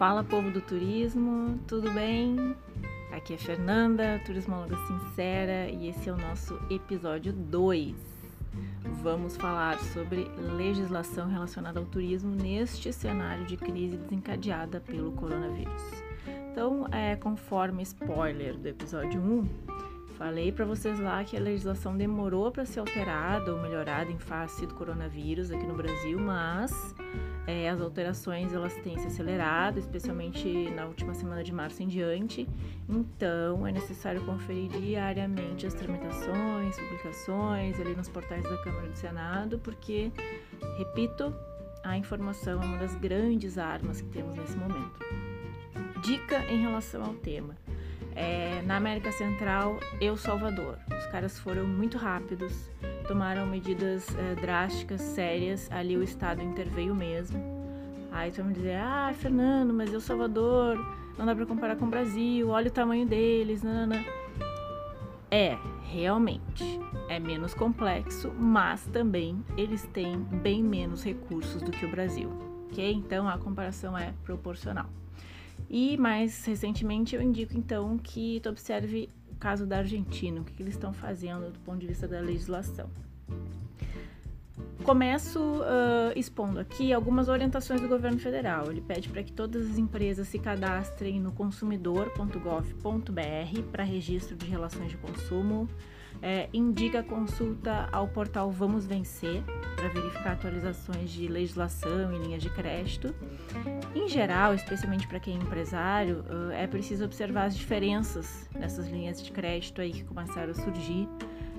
Fala povo do turismo, tudo bem? Aqui é Fernanda, turismóloga sincera, e esse é o nosso episódio 2. Vamos falar sobre legislação relacionada ao turismo neste cenário de crise desencadeada pelo coronavírus. Então, é, conforme spoiler do episódio 1, falei para vocês lá que a legislação demorou para ser alterada ou melhorada em face do coronavírus aqui no Brasil, mas é, as alterações elas têm se acelerado, especialmente na última semana de março em diante. Então, é necessário conferir diariamente as tramitações, publicações ali nos portais da Câmara do Senado, porque, repito, a informação é uma das grandes armas que temos nesse momento. Dica em relação ao tema. É, na América Central, El Salvador. Os caras foram muito rápidos, tomaram medidas é, drásticas, sérias. Ali o Estado interveio mesmo. Aí tu vai me dizer, ah, Fernando, mas El Salvador não dá para comparar com o Brasil, olha o tamanho deles, nanana. É, realmente, é menos complexo, mas também eles têm bem menos recursos do que o Brasil, ok? Então a comparação é proporcional. E mais recentemente eu indico então que tu observe o caso da Argentina, o que, que eles estão fazendo do ponto de vista da legislação. Começo uh, expondo aqui algumas orientações do governo federal. Ele pede para que todas as empresas se cadastrem no consumidor.gov.br para registro de relações de consumo. É, indica consulta ao portal Vamos Vencer para verificar atualizações de legislação e linhas de crédito. Em geral, especialmente para quem é empresário, é preciso observar as diferenças nessas linhas de crédito aí que começaram a surgir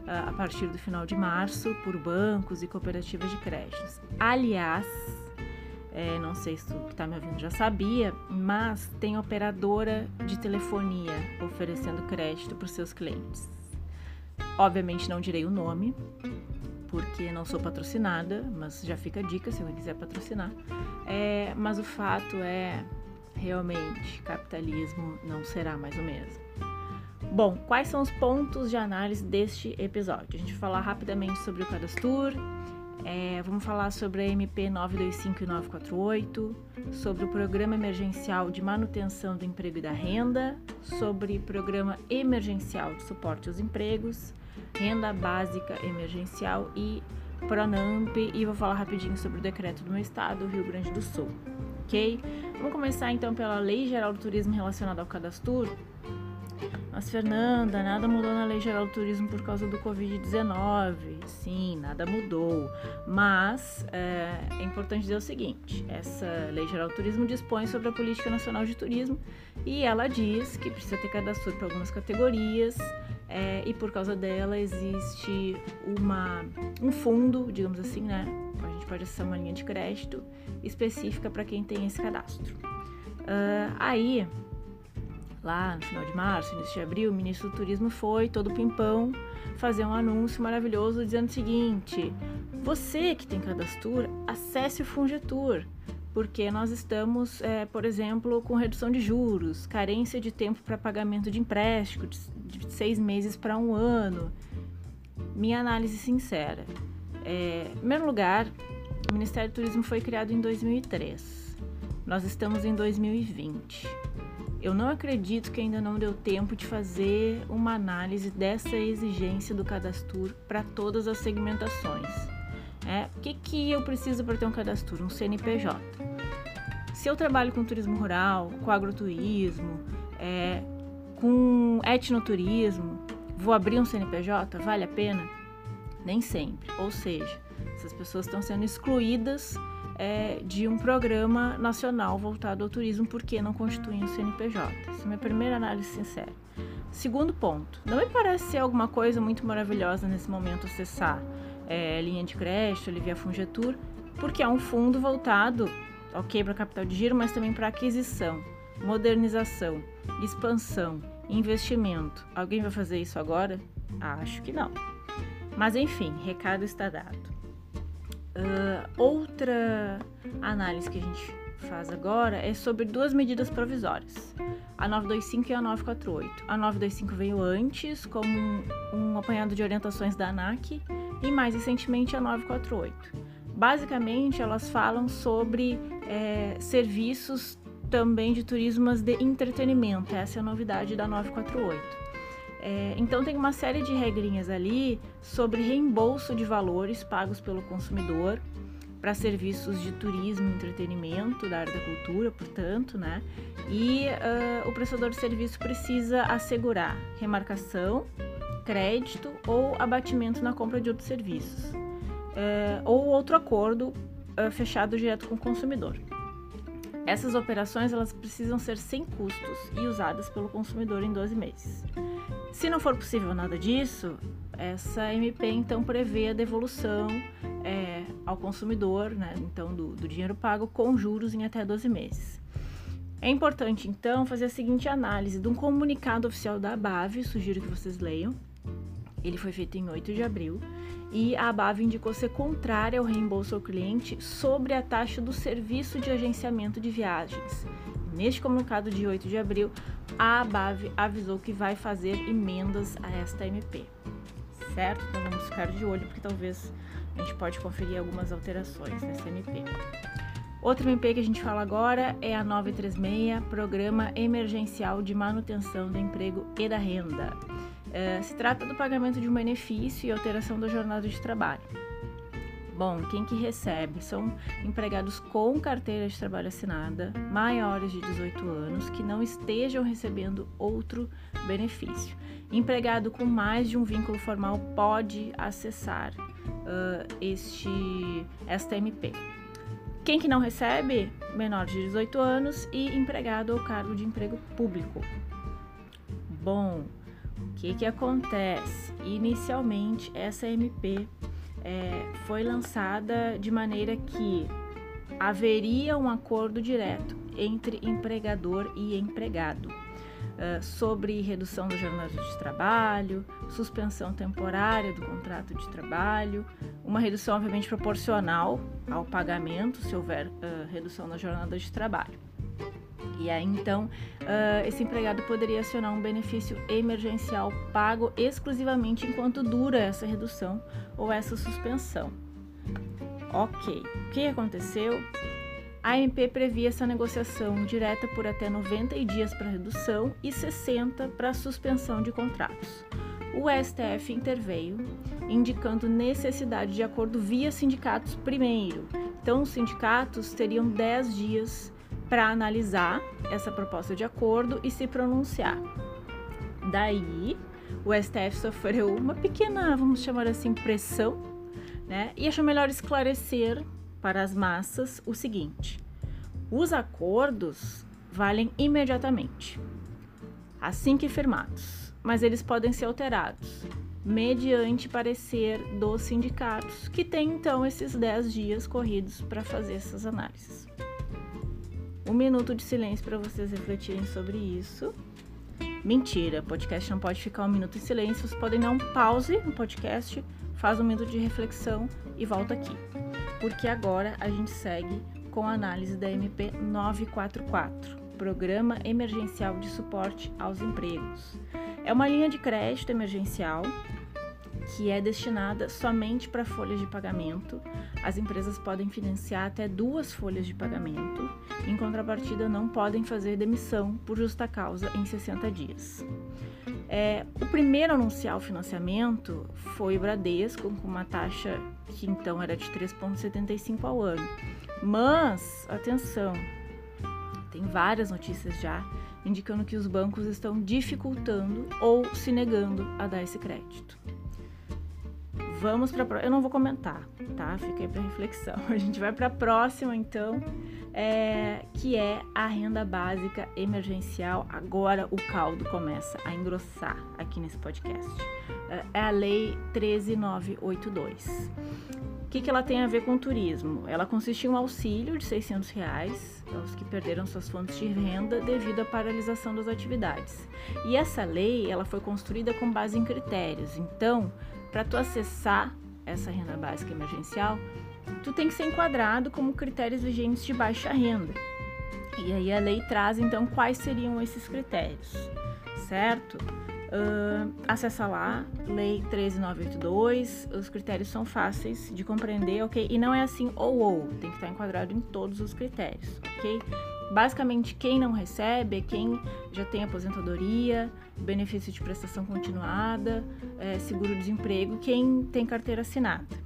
a partir do final de março por bancos e cooperativas de créditos. Aliás, é, não sei se tu que está me ouvindo já sabia, mas tem operadora de telefonia oferecendo crédito para os seus clientes. Obviamente não direi o nome, porque não sou patrocinada, mas já fica a dica se alguém quiser patrocinar. É, mas o fato é, realmente, capitalismo não será mais o mesmo. Bom, quais são os pontos de análise deste episódio? A gente vai falar rapidamente sobre o Cadastur, é, vamos falar sobre a MP 925 e 948, sobre o Programa Emergencial de Manutenção do Emprego e da Renda, sobre o Programa Emergencial de Suporte aos Empregos, Renda Básica Emergencial e Pronamp, e vou falar rapidinho sobre o decreto do meu estado, Rio Grande do Sul, ok? Vamos começar então pela Lei Geral do Turismo relacionada ao Cadastur. Mas, Fernanda, nada mudou na Lei Geral do Turismo por causa do Covid-19. Sim, nada mudou. Mas é, é, importante dizer o seguinte: essa Lei Geral do Turismo dispõe sobre a Política Nacional de Turismo e ela diz que precisa ter cadastro para algumas categorias. É, e por causa dela existe uma, um fundo, digamos assim, né? A gente pode acessar uma linha de crédito específica para quem tem esse cadastro. Uh, aí, lá no final de março, início de abril, o ministro do Turismo foi, todo pimpão, fazer um anúncio maravilhoso dizendo o seguinte: você que tem cadastro, acesse o Fungetur, porque nós estamos, é, por exemplo, com redução de juros, carência de tempo para pagamento de empréstimo, de seis meses para um ano. Minha análise sincera. É, em primeiro lugar, o Ministério do Turismo foi criado em 2003. Nós estamos em 2020. Eu não acredito que ainda não deu tempo de fazer uma análise dessa exigência do cadastro para todas as segmentações. É, o que, que eu preciso para ter um cadastro? Um CNPJ. Se eu trabalho com turismo rural, com agroturismo, é, com etnoturismo, vou abrir um CNPJ? Vale a pena? Nem sempre. Ou seja, essas pessoas estão sendo excluídas é, de um programa nacional voltado ao turismo, porque não constituem o CNPJ. Essa é a minha primeira análise sincera. Segundo ponto, não me parece ser alguma coisa muito maravilhosa nesse momento acessar é, linha de crédito, Alivia Fungetur, porque é um fundo voltado, ok, para capital de giro, mas também para aquisição, modernização, expansão, investimento. Alguém vai fazer isso agora? Acho que não. Mas enfim, recado está dado. Uh, outra análise que a gente faz agora é sobre duas medidas provisórias, a 925 e a 948. A 925 veio antes como um, apanhado de orientações da ANAC e mais recentemente a 948. Basicamente, elas falam sobre é, serviços também de turismo, mas de entretenimento. Essa é a novidade da 948. É, então tem uma série de regrinhas ali sobre reembolso de valores pagos pelo consumidor para serviços de turismo e entretenimento da área da cultura, portanto, né? E uh, o prestador de serviço precisa assegurar remarcação, crédito ou abatimento na compra de outros serviços, uh, ou outro acordo uh, fechado direto com o consumidor. Essas operações elas precisam ser sem custos e usadas pelo consumidor em 12 meses. Se não for possível nada disso, essa MP então prevê a devolução é, ao consumidor, né, então do, do dinheiro pago com juros em até 12 meses. É importante então fazer a seguinte análise de um comunicado oficial da ABAV, sugiro que vocês leiam. Ele foi feito em 8 de abril e a ABAV indicou ser contrária ao reembolso ao cliente sobre a taxa do serviço de agenciamento de viagens. Neste comunicado de 8 de abril, a ABAV avisou que vai fazer emendas a esta MP. Certo? Então vamos ficar de olho porque talvez a gente pode conferir algumas alterações nessa MP. Outra MP que a gente fala agora é a 936, Programa Emergencial de Manutenção do Emprego e da Renda. É, se trata do pagamento de um benefício e alteração da jornada de trabalho. Bom, quem que recebe são empregados com carteira de trabalho assinada, maiores de 18 anos, que não estejam recebendo outro benefício. Empregado com mais de um vínculo formal pode acessar uh, este, esta MP. Quem que não recebe? Menor de 18 anos e empregado ou cargo de emprego público. Bom, o que, que acontece? Inicialmente, essa MP é, foi lançada de maneira que haveria um acordo direto entre empregador e empregado uh, sobre redução da jornada de trabalho, suspensão temporária do contrato de trabalho, uma redução obviamente proporcional ao pagamento se houver uh, redução na jornada de trabalho. E aí então uh, esse empregado poderia acionar um benefício emergencial pago exclusivamente enquanto dura essa redução ou essa suspensão. Ok, o que aconteceu? A MP previa essa negociação direta por até 90 dias para redução e 60 para suspensão de contratos. O STF interveio, indicando necessidade de acordo via sindicatos primeiro. Então, os sindicatos teriam 10 dias para analisar essa proposta de acordo e se pronunciar. Daí, o STF sofreu uma pequena, vamos chamar assim, pressão, né? E achou melhor esclarecer para as massas o seguinte: os acordos valem imediatamente, assim que firmados, mas eles podem ser alterados mediante parecer dos sindicatos, que têm então esses 10 dias corridos para fazer essas análises. Um minuto de silêncio para vocês refletirem sobre isso. Mentira, podcast não pode ficar um minuto em silêncio. Vocês podem dar um pause no podcast, faz um minuto de reflexão e volta aqui. Porque agora a gente segue com a análise da MP 944, Programa Emergencial de Suporte aos Empregos. É uma linha de crédito emergencial que é destinada somente para folhas de pagamento. As empresas podem financiar até duas folhas de pagamento. Em contrapartida, não podem fazer demissão por justa causa em 60 dias. É, o primeiro a anunciar o financiamento foi o Bradesco, com uma taxa que então era de 3,75 ao ano. Mas, atenção, tem várias notícias já indicando que os bancos estão dificultando ou se negando a dar esse crédito. Vamos para eu não vou comentar, tá? Fica aí para reflexão. A gente vai para a próxima então, é, que é a renda básica emergencial. Agora o caldo começa a engrossar aqui nesse podcast. É, é a lei 13982. O que, que ela tem a ver com turismo? Ela consiste em um auxílio de 600 reais aos que perderam suas fontes de renda devido à paralisação das atividades. E essa lei ela foi construída com base em critérios. Então, para tu acessar essa renda básica emergencial, tu tem que ser enquadrado como critérios vigentes de baixa renda. E aí a lei traz então quais seriam esses critérios, certo? Uh, acessa lá, Lei 13982. Os critérios são fáceis de compreender, ok? E não é assim ou ou, tem que estar enquadrado em todos os critérios, ok? Basicamente, quem não recebe é quem já tem aposentadoria, benefício de prestação continuada, é, seguro-desemprego, quem tem carteira assinada.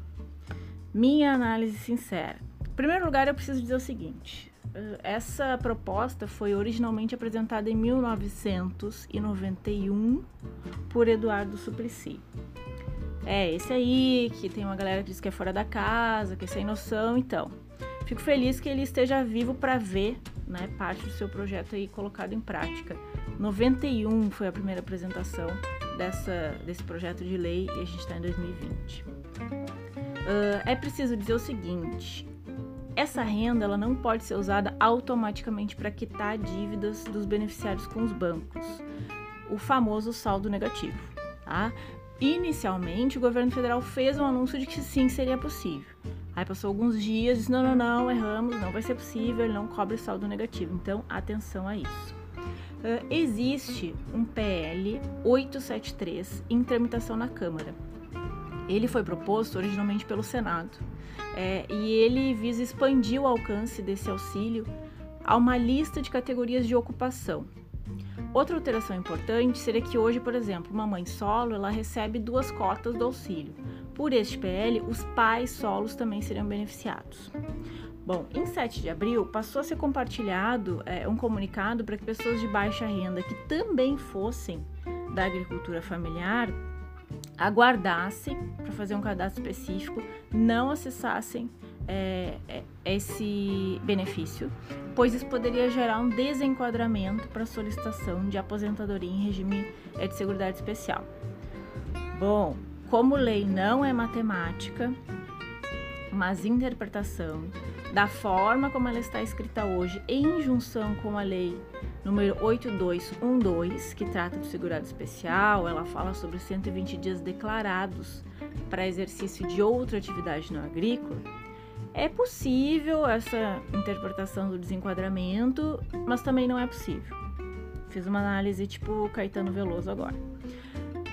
Minha análise sincera. Em primeiro lugar, eu preciso dizer o seguinte: eh, essa proposta foi originalmente apresentada em 1991 por Eduardo Suplicy. É, esse aí, que tem uma galera que diz que é fora da casa, que é sem noção, então. Fico feliz que ele esteja vivo para ver né, parte do seu projeto aí colocado em prática. 91 foi a primeira apresentação dessa, desse projeto de lei e a gente está em 2020. Uh, é preciso dizer o seguinte: essa renda ela não pode ser usada automaticamente para quitar dívidas dos beneficiários com os bancos, o famoso saldo negativo. Tá? Inicialmente, o governo federal fez um anúncio de que sim seria possível. Aí passou alguns dias, disse: não, não, não, erramos, não vai ser possível, ele não cobre saldo negativo. Então, atenção a isso. Uh, existe um PL 873 em tramitação na Câmara. Ele foi proposto originalmente pelo Senado é, e ele visa expandir o alcance desse auxílio a uma lista de categorias de ocupação. Outra alteração importante seria que hoje, por exemplo, uma mãe solo ela recebe duas cotas do auxílio. Por este PL, os pais solos também seriam beneficiados. Bom, em 7 de abril passou a ser compartilhado é, um comunicado para que pessoas de baixa renda que também fossem da agricultura familiar aguardassem para fazer um cadastro específico, não acessassem é, é, esse benefício, pois isso poderia gerar um desenquadramento para solicitação de aposentadoria em regime é, de seguridade especial. Bom, como lei não é matemática, mas interpretação da forma como ela está escrita hoje, em junção com a lei número 8212, que trata do segurado especial, ela fala sobre 120 dias declarados para exercício de outra atividade não agrícola. É possível essa interpretação do desenquadramento, mas também não é possível. Fiz uma análise tipo Caetano Veloso agora.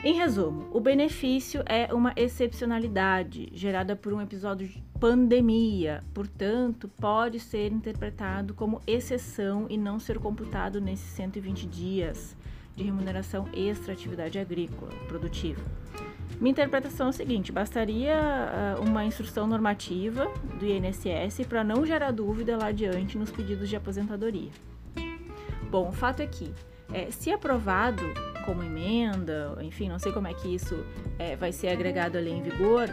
Em resumo, o benefício é uma excepcionalidade gerada por um episódio de pandemia, portanto, pode ser interpretado como exceção e não ser computado nesses 120 dias de remuneração extra atividade agrícola produtiva. Minha interpretação é a seguinte: bastaria uh, uma instrução normativa do INSS para não gerar dúvida lá adiante nos pedidos de aposentadoria. Bom, o fato é que, é, se aprovado, como emenda, enfim, não sei como é que isso é, vai ser agregado à lei em vigor,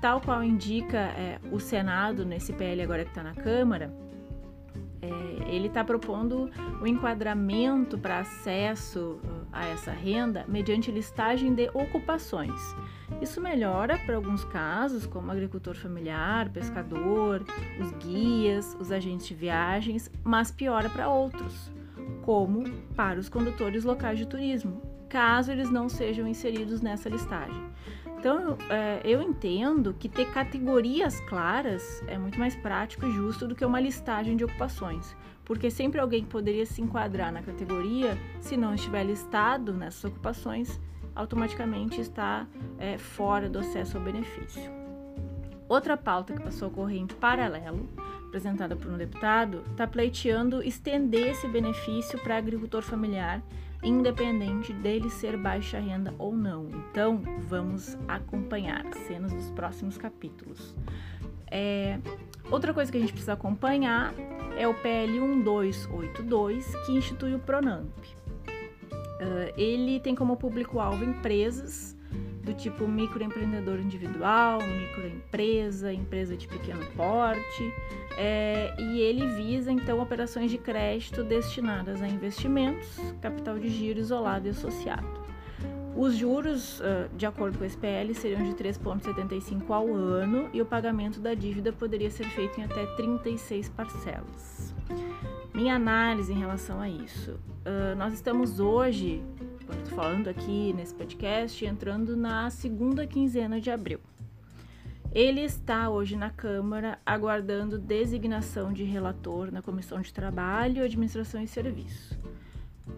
tal qual indica é, o Senado nesse PL agora que está na Câmara, ele está propondo o enquadramento para acesso uh, a essa renda mediante listagem de ocupações. Isso melhora para alguns casos, como agricultor familiar, pescador, os guias, os agentes de viagens, mas piora para outros, como para os condutores locais de turismo, caso eles não sejam inseridos nessa listagem. Então, é, eu entendo que ter categorias claras é muito mais prático e justo do que uma listagem de ocupações, porque sempre alguém poderia se enquadrar na categoria, se não estiver listado nessas ocupações, automaticamente está é, fora do acesso ao benefício. Outra pauta que passou a ocorrer em paralelo, apresentada por um deputado, está pleiteando estender esse benefício para agricultor familiar independente dele ser baixa renda ou não. Então, vamos acompanhar cenas dos próximos capítulos. É, outra coisa que a gente precisa acompanhar é o PL 1282, que institui o Pronamp. Uh, ele tem como público-alvo empresas do tipo microempreendedor individual, microempresa, empresa de pequeno porte, é, e ele visa então operações de crédito destinadas a investimentos, capital de giro isolado e associado. Os juros, de acordo com o SPL, seriam de 3,75 ao ano e o pagamento da dívida poderia ser feito em até 36 parcelas. Minha análise em relação a isso. nós estamos hoje quando estou falando aqui nesse podcast, entrando na segunda quinzena de abril. Ele está hoje na Câmara aguardando designação de relator na Comissão de Trabalho, Administração e Serviço.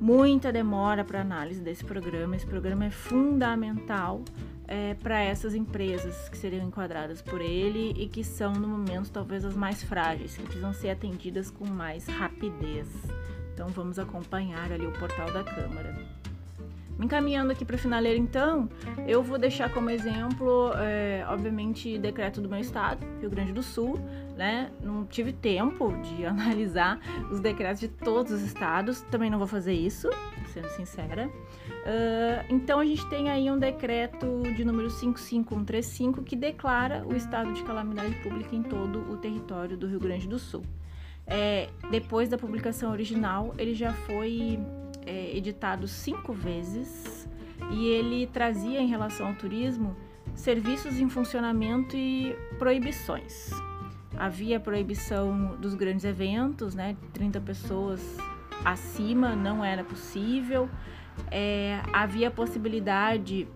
Muita demora para análise desse programa. Esse programa é fundamental é, para essas empresas que seriam enquadradas por ele e que são, no momento, talvez as mais frágeis, que precisam ser atendidas com mais rapidez. Então, vamos acompanhar ali o portal da Câmara. Encaminhando aqui para a finaleira, então, eu vou deixar como exemplo, é, obviamente, decreto do meu estado, Rio Grande do Sul, né? Não tive tempo de analisar os decretos de todos os estados, também não vou fazer isso, sendo sincera. Uh, então, a gente tem aí um decreto de número 55135 que declara o estado de calamidade pública em todo o território do Rio Grande do Sul. É, depois da publicação original, ele já foi é, editado cinco vezes e ele trazia em relação ao turismo serviços em funcionamento e proibições. Havia proibição dos grandes eventos, né? 30 pessoas acima não era possível. É, havia possibilidade,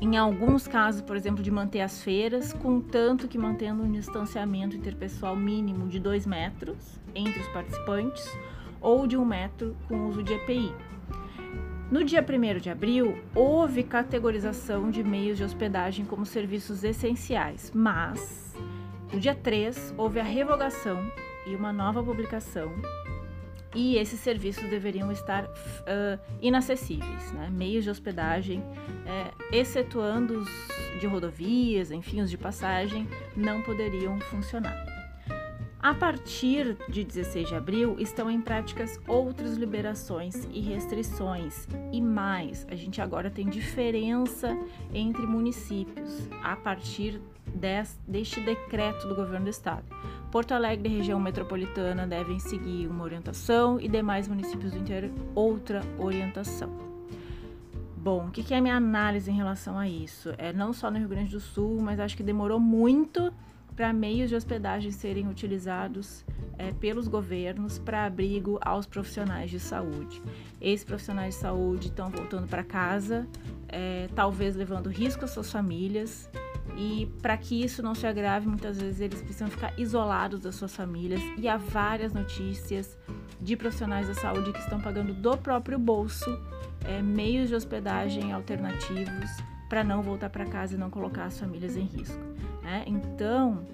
em alguns casos, por exemplo, de manter as feiras, contanto que mantendo um distanciamento interpessoal mínimo de 2 metros entre os participantes ou de um metro com uso de EPI. No dia 1 de abril, houve categorização de meios de hospedagem como serviços essenciais, mas no dia 3 houve a revogação e uma nova publicação e esses serviços deveriam estar uh, inacessíveis, né? meios de hospedagem, é, excetuando os de rodovias, enfim, os de passagem, não poderiam funcionar. A partir de 16 de abril, estão em práticas outras liberações e restrições. E mais, a gente agora tem diferença entre municípios a partir deste decreto do governo do estado. Porto Alegre e região metropolitana devem seguir uma orientação e demais municípios do interior outra orientação. Bom, o que é a minha análise em relação a isso? É não só no Rio Grande do Sul, mas acho que demorou muito para meios de hospedagem serem utilizados é, pelos governos para abrigo aos profissionais de saúde. Esses profissionais de saúde estão voltando para casa, é, talvez levando risco às suas famílias. E para que isso não se agrave, muitas vezes eles precisam ficar isolados das suas famílias. E há várias notícias de profissionais da saúde que estão pagando do próprio bolso é, meios de hospedagem alternativos para não voltar para casa e não colocar as famílias em risco. Né? Então,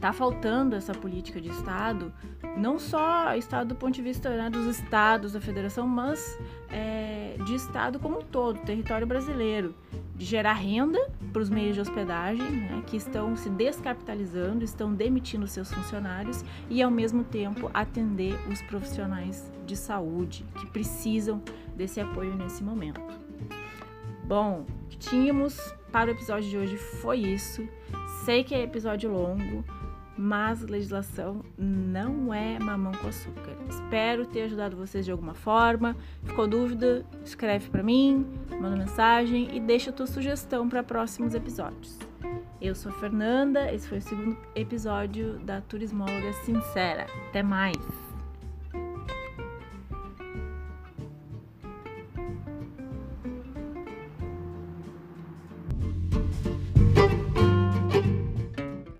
tá faltando essa política de Estado, não só Estado do ponto de vista né, dos estados da federação, mas é, de Estado como um todo, território brasileiro, de gerar renda para os meios de hospedagem, né, que estão se descapitalizando, estão demitindo seus funcionários e, ao mesmo tempo, atender os profissionais de saúde que precisam desse apoio nesse momento. Bom, tínhamos para o episódio de hoje foi isso. Sei que é episódio longo, mas legislação não é mamão com açúcar. Espero ter ajudado vocês de alguma forma. Ficou dúvida? Escreve para mim, manda mensagem e deixa a tua sugestão para próximos episódios. Eu sou a Fernanda, esse foi o segundo episódio da Turismóloga Sincera. Até mais!